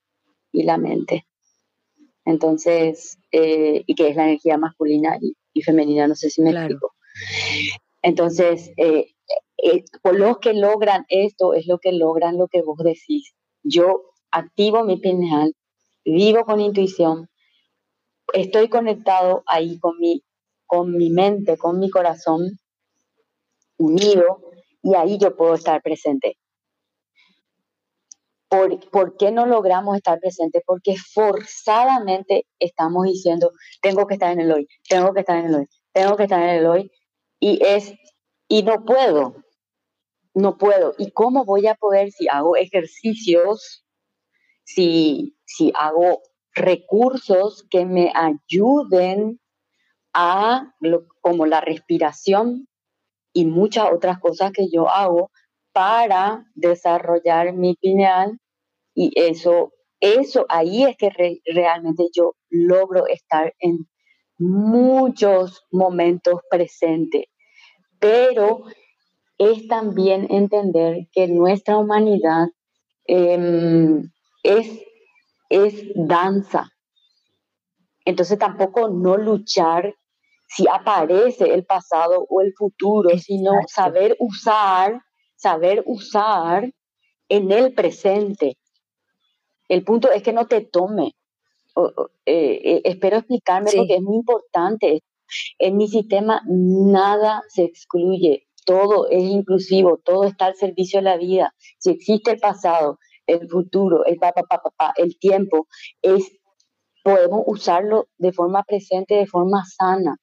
y la mente. Entonces, eh, y que es la energía masculina y, femenina, no sé si me explico. Entonces, eh, por los que logran esto es lo que logran lo que vos decís. Yo activo mi pineal, vivo con intuición, estoy conectado ahí con mi, con mi mente, con mi corazón unido y ahí yo puedo estar presente. ¿Por, ¿Por, qué no logramos estar presentes? Porque forzadamente estamos diciendo, tengo que estar en el hoy, tengo que estar en el hoy, tengo que estar en el hoy, y es, y no puedo, no puedo. ¿Y cómo voy a poder si hago ejercicios si, si hago recursos que me ayuden a, como la respiración y muchas otras cosas que yo hago para desarrollar mi pineal y eso, eso ahí es que realmente yo logro estar en muchos momentos presentes, pero es también entender que nuestra humanidad em, es, es danza. Entonces tampoco no luchar si aparece el pasado o el futuro, sino saber usar, saber usar en el presente. El punto es que no te tome. Eh, eh, espero explicarme porque es muy importante. En mi sistema nada se excluye, todo es inclusivo, todo está al servicio de la vida. Si existe el pasado, el futuro, el papá, papá, papá, el tiempo, es podemos usarlo de forma presente, de forma sana.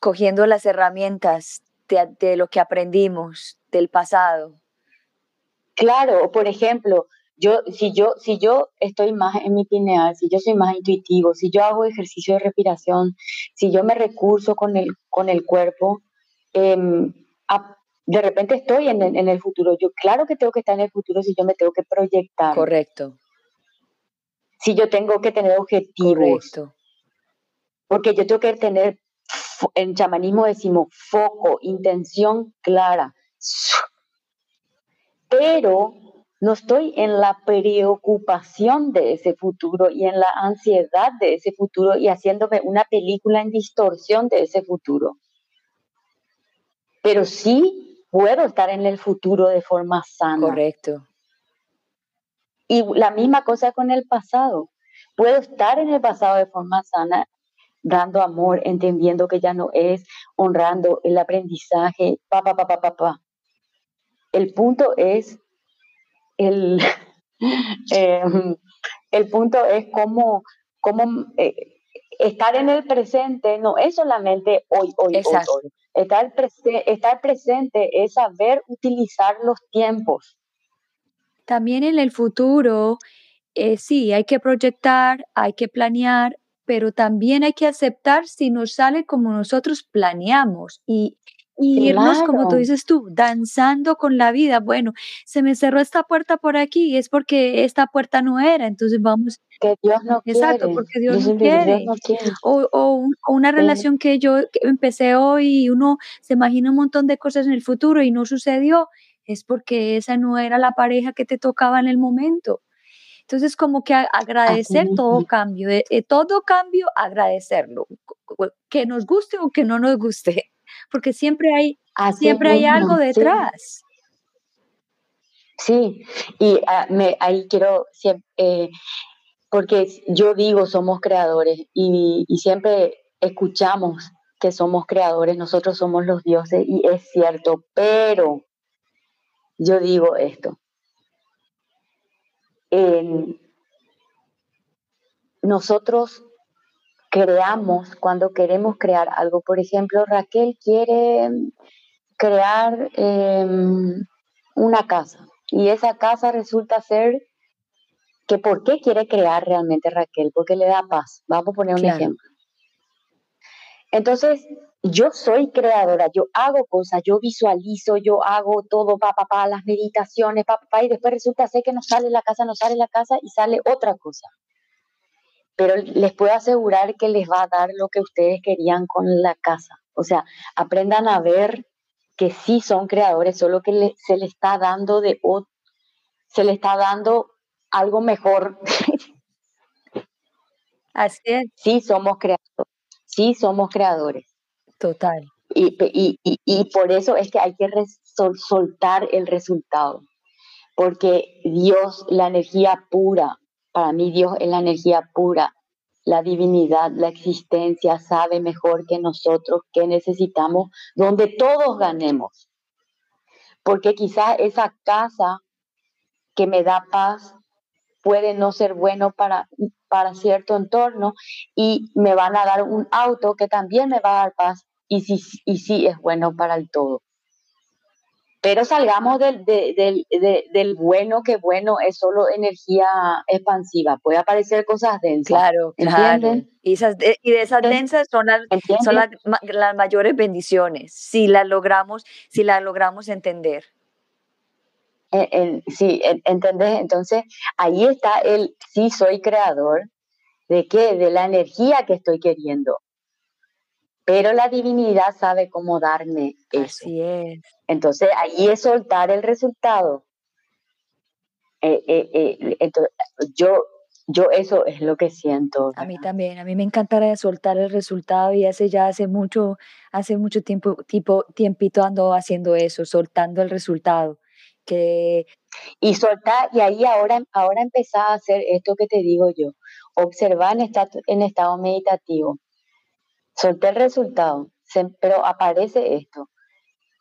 Cogiendo las herramientas de, lo que aprendimos del pasado. Claro, por ejemplo, yo, si yo, si yo estoy más en mi pineal, si yo soy más intuitivo, si yo hago ejercicio de respiración, si yo me recurso con el, con el cuerpo, eh, de repente estoy en el, futuro. Yo claro que tengo que estar en el futuro si yo me tengo que proyectar. Correcto. Si yo tengo que tener objetivos. Correcto. Porque yo tengo que tener, en chamanismo decimos, foco, intención clara. Pero no estoy en la preocupación de ese futuro y en la ansiedad de ese futuro y haciéndome una película en distorsión de ese futuro. Pero sí puedo estar en el futuro de forma sana. Correcto. Y la misma cosa con el pasado. Puedo estar en el pasado de forma sana, dando amor, entendiendo que ya no es, honrando el aprendizaje, pa, pa, pa, pa, pa, el punto es el, em, el punto es cómo, cómo eh, estar en el presente no es solamente hoy, hoy, hoy, hoy. Estar, estar presente es saber utilizar los tiempos. También en el futuro, eh, sí, hay que proyectar, hay que planear, pero también hay que aceptar si nos sale como nosotros planeamos y, irnos, como tú dices tú, danzando con la vida. Bueno, se me cerró esta puerta por aquí y es porque esta puerta no era, entonces vamos. Que Dios no Exacto, porque Dios, no, quiere. O, o, una relación que yo empecé hoy y uno se imagina un montón de cosas en el futuro y no sucedió, es porque esa no era la pareja que te tocaba en el momento. Entonces, como que agradecer todo cambio, de, todo cambio, agradecerlo, que nos guste o que no nos guste, porque siempre hay, siempre hay algo detrás. Sí, y ah, me, ahí quiero, eh, porque yo digo somos creadores y, y siempre escuchamos que somos creadores, nosotros somos los dioses y es cierto, pero yo digo esto, nosotros creamos cuando queremos crear algo. Por ejemplo, Raquel quiere crear em, una casa y esa casa resulta ser que ¿por qué quiere crear realmente Raquel? Porque le da paz. Vamos a poner un ejemplo. Entonces, yo soy creadora, yo hago cosas, yo visualizo, yo hago todo, pa, pa, pa, las meditaciones, pa, pa, y después resulta ser que no sale la casa, no sale la casa y sale otra cosa. Pero les puedo asegurar que les va a dar lo que ustedes querían con la casa. O sea, aprendan a ver que sí son creadores, solo que se le está dando de se le está dando algo mejor. Así es. Sí somos creadores, sí somos creadores. Total. Y, y, y, por eso es que hay que soltar el resultado, porque Dios, la energía pura, para mí Dios es la energía pura, la divinidad, la existencia, sabe mejor que nosotros qué necesitamos, donde todos ganemos. Porque quizás esa casa que me da paz puede no ser bueno para, para cierto entorno y me van a dar un auto que también me va a dar paz y sí, y sí es bueno para el todo. Pero salgamos del, del, bueno, que bueno es solo energía expansiva. Puede aparecer cosas densas. Claro, claro. Y, esas, y de esas densas son, las, son las, las, mayores bendiciones, si las logramos, si las logramos entender. sí, ¿entendés? Entonces, ahí está el sí soy creador, ¿de qué? De la energía que estoy queriendo pero la divinidad sabe cómo darme eso. Así es. Entonces ahí es soltar el resultado. Eh, eh, eh, entonces, yo, yo eso es lo que siento. A mí también, a mí me encantaría soltar el resultado y hace ya hace mucho, hace mucho tiempo, tipo, tiempito ando haciendo eso, soltando el resultado. Que... Y soltar, y ahí ahora, ahora empezar a hacer esto que te digo yo, observar en, en estado meditativo solté el resultado, pero aparece esto.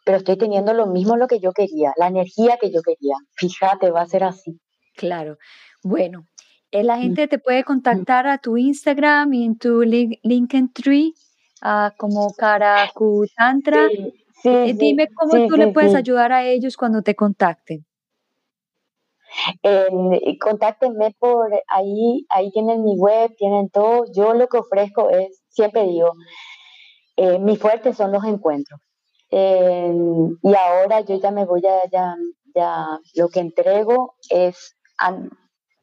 Pero estoy teniendo lo mismo lo que yo quería, la energía que yo quería. Fíjate, va a ser así. Claro. Bueno, eh, la mm. gente te puede contactar a tu Instagram y en tu LinkedIn Tree uh, como Karakutantra. Sí, eh, dime cómo tú le puedes ayudar a ellos cuando te contacten. Eh, contáctenme por ahí, ahí tienen mi web, tienen todo. Yo lo que ofrezco es siempre digo, eh, mi fuerte son los encuentros. y ahora yo ya me voy a, ya, ya lo que entrego es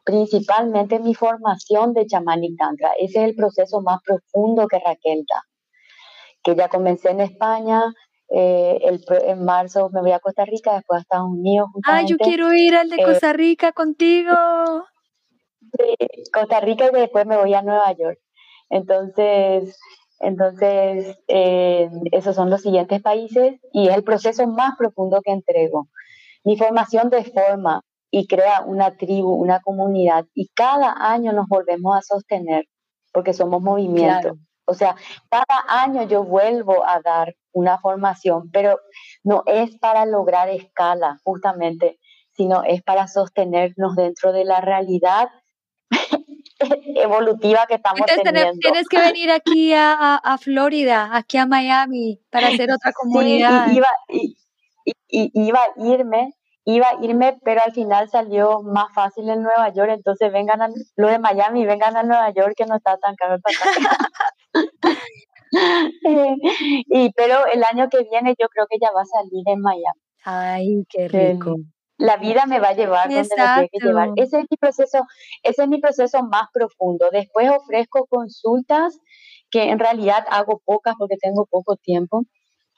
principalmente mi formación de chamán y tantra. Ese es el proceso más profundo que Raquel da, que ya comencé en España, eh, el, en marzo me voy a Costa Rica, después a Estados Unidos. Ah, yo quiero ir al de eh, Costa Rica contigo. Costa Rica y después me voy a Nueva York. Entonces, entonces eh, esos son los siguientes países y es el proceso más profundo que entrego. Mi formación de forma y crea una tribu, una comunidad y cada año nos volvemos a sostener porque somos movimiento. O sea, cada año yo vuelvo a dar una formación, pero no es para lograr escala, justamente, sino es para sostenernos dentro de la realidad evolutiva que estamos teniendo. Tienes que venir aquí a, Florida, aquí a Miami, para hacer otra comunidad. Sí, iba, iba a irme, iba a irme, pero al final salió más fácil en Nueva York, entonces vengan a lo de Miami, vengan a Nueva York que no está tan caro el y pero el año que viene yo creo que ya va a salir en Miami. Ay, qué rico. La vida me va a llevar donde me tiene que llevar. Ese es mi proceso, ese es mi proceso más profundo. Después ofrezco consultas que en realidad hago pocas porque tengo poco tiempo.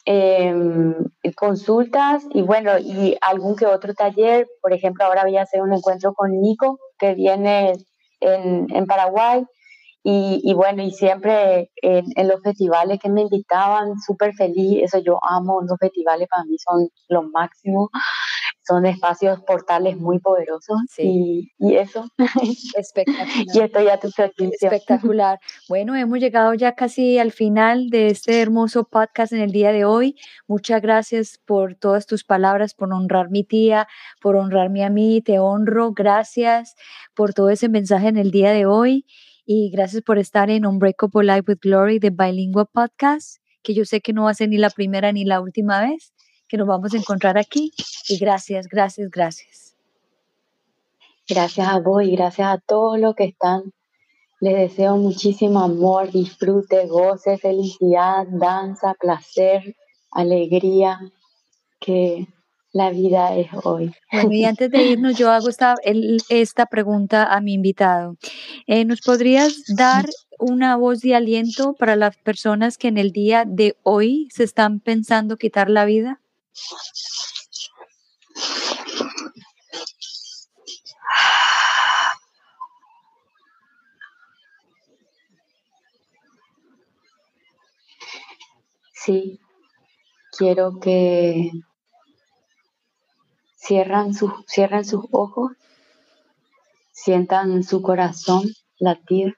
Em, consultas y bueno, y algún que otro taller. Por ejemplo, ahora voy a hacer un encuentro con Nico, que viene en, en Paraguay. Y, bueno, y siempre en, los festivales que me invitaban, súper feliz, eso yo amo, los festivales para mí son lo máximo, son espacios portales muy poderosos y, eso. Espectacular. y estoy a tu servicio. Espectacular. Bueno, hemos llegado ya casi al final de este hermoso podcast en el día de hoy. Muchas gracias por todas tus palabras, por honrar mi tía, por honrarme a mí, te honro, gracias por todo ese mensaje en el día de hoy y gracias por estar en Unbreakable Life with Glory de Bilingua Podcast, que yo sé que no va a ser ni la primera ni la última vez que nos vamos a encontrar aquí. Y gracias, gracias, gracias. Gracias a vos y gracias a todos los que están. Les deseo muchísimo amor, disfrute, goce, felicidad, danza, placer, alegría, que la vida es hoy. Bueno, y antes de irnos, yo hago esta, esta pregunta a mi invitado. Eh, ¿Nos podrías dar una voz de aliento para las personas que en el día de hoy se están pensando quitar la vida? Sí, quiero que Cierran, sus cierran sus ojos, sientan su corazón latir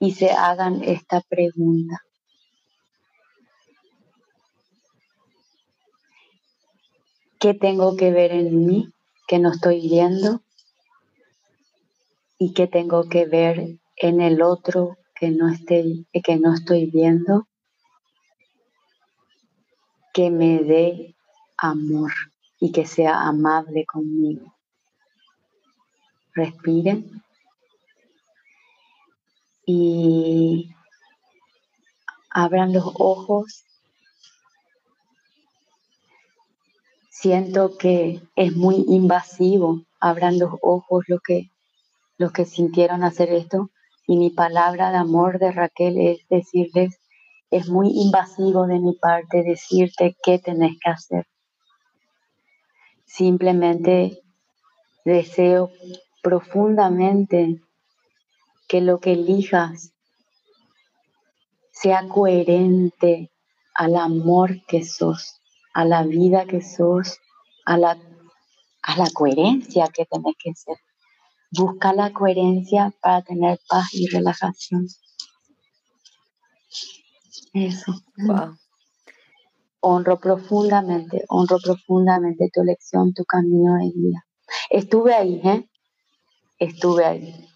y se hagan esta pregunta. ¿Qué tengo que ver en mí que no estoy viendo? ¿Y qué tengo que ver en el otro que no, esté, que no estoy viendo? que me dé amor y que sea amable conmigo. Respiren y abran los ojos. Siento que es muy invasivo. Abran los ojos los que, los que sintieron hacer esto. Y mi palabra de amor de Raquel es decirles es muy invasivo de mi parte decirte qué tenés que hacer. Simplemente deseo profundamente que lo que elijas sea coherente al amor que sos, a la vida que sos, a la, a la coherencia que tenés que ser. Busca la coherencia para tener paz y relajación. Eso. Honro profundamente, honro profundamente tu elección, tu camino de vida. Estuve ahí, ¿eh? Estuve ahí.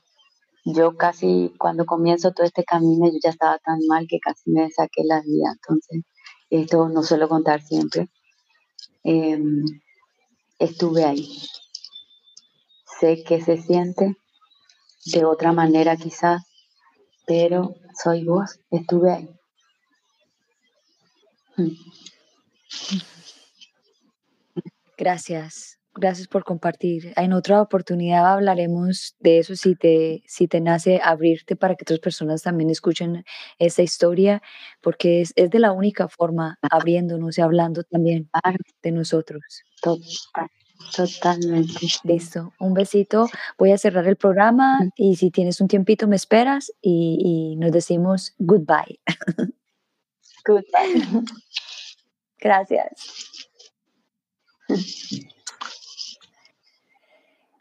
Yo casi, cuando comienzo todo este camino, yo ya estaba tan mal que casi me saqué la vida. Entonces, esto no suelo contar siempre. Em, estuve ahí. Sé que se siente de otra manera quizás, pero soy vos, estuve ahí. Gracias, gracias por compartir. En otra oportunidad hablaremos de eso si te, si te nace abrirte para que otras personas también escuchen esta historia, porque es, de la única forma abriéndonos y hablando también de nosotros. Totalmente. Listo, un besito. Voy a cerrar el programa y si tienes un tiempito me esperas y, y nos decimos goodbye. Goodbye. Gracias.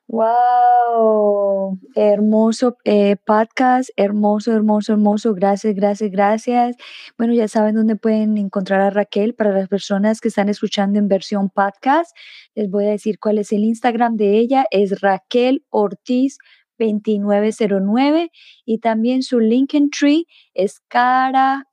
Wow. Hermoso eh, podcast, hermoso, hermoso, hermoso. Gracias, gracias, gracias. Bueno, ya saben dónde pueden encontrar a Raquel para las personas que están escuchando en versión podcast. Les voy a decir cuál es el Instagram de ella. Es Raquel Ortiz 2909 y también su LinkedIn Tree es Cara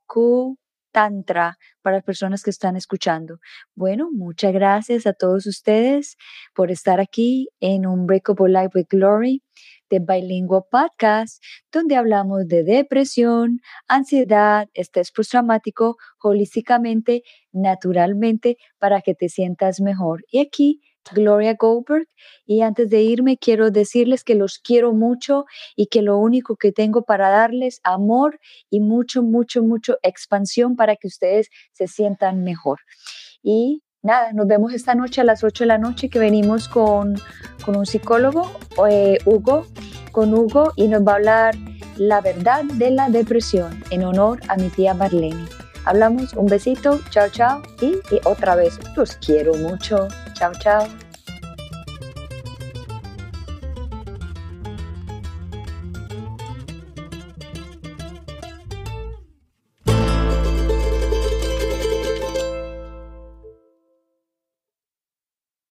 Tantra para las personas que están escuchando. Bueno, muchas gracias a todos ustedes por estar aquí en un Breakable Life with Glory de Bilingual Podcast, donde hablamos de depresión, ansiedad, estrés postraumático, holísticamente, naturalmente, para que te sientas mejor. Y aquí, Gloria Goldberg. Y antes de irme, quiero decirles que los quiero mucho y que lo único que tengo para darles amor y mucho, mucho, mucho expansión para que ustedes se sientan mejor. Y nada, nos vemos esta noche a las 8 de la noche que venimos con, un psicólogo, eh, Hugo, con Hugo y nos va a hablar la verdad de la depresión en honor a mi tía Marlene. Hablamos, un besito, chao, chao y, y otra vez, los quiero mucho, chao, chao.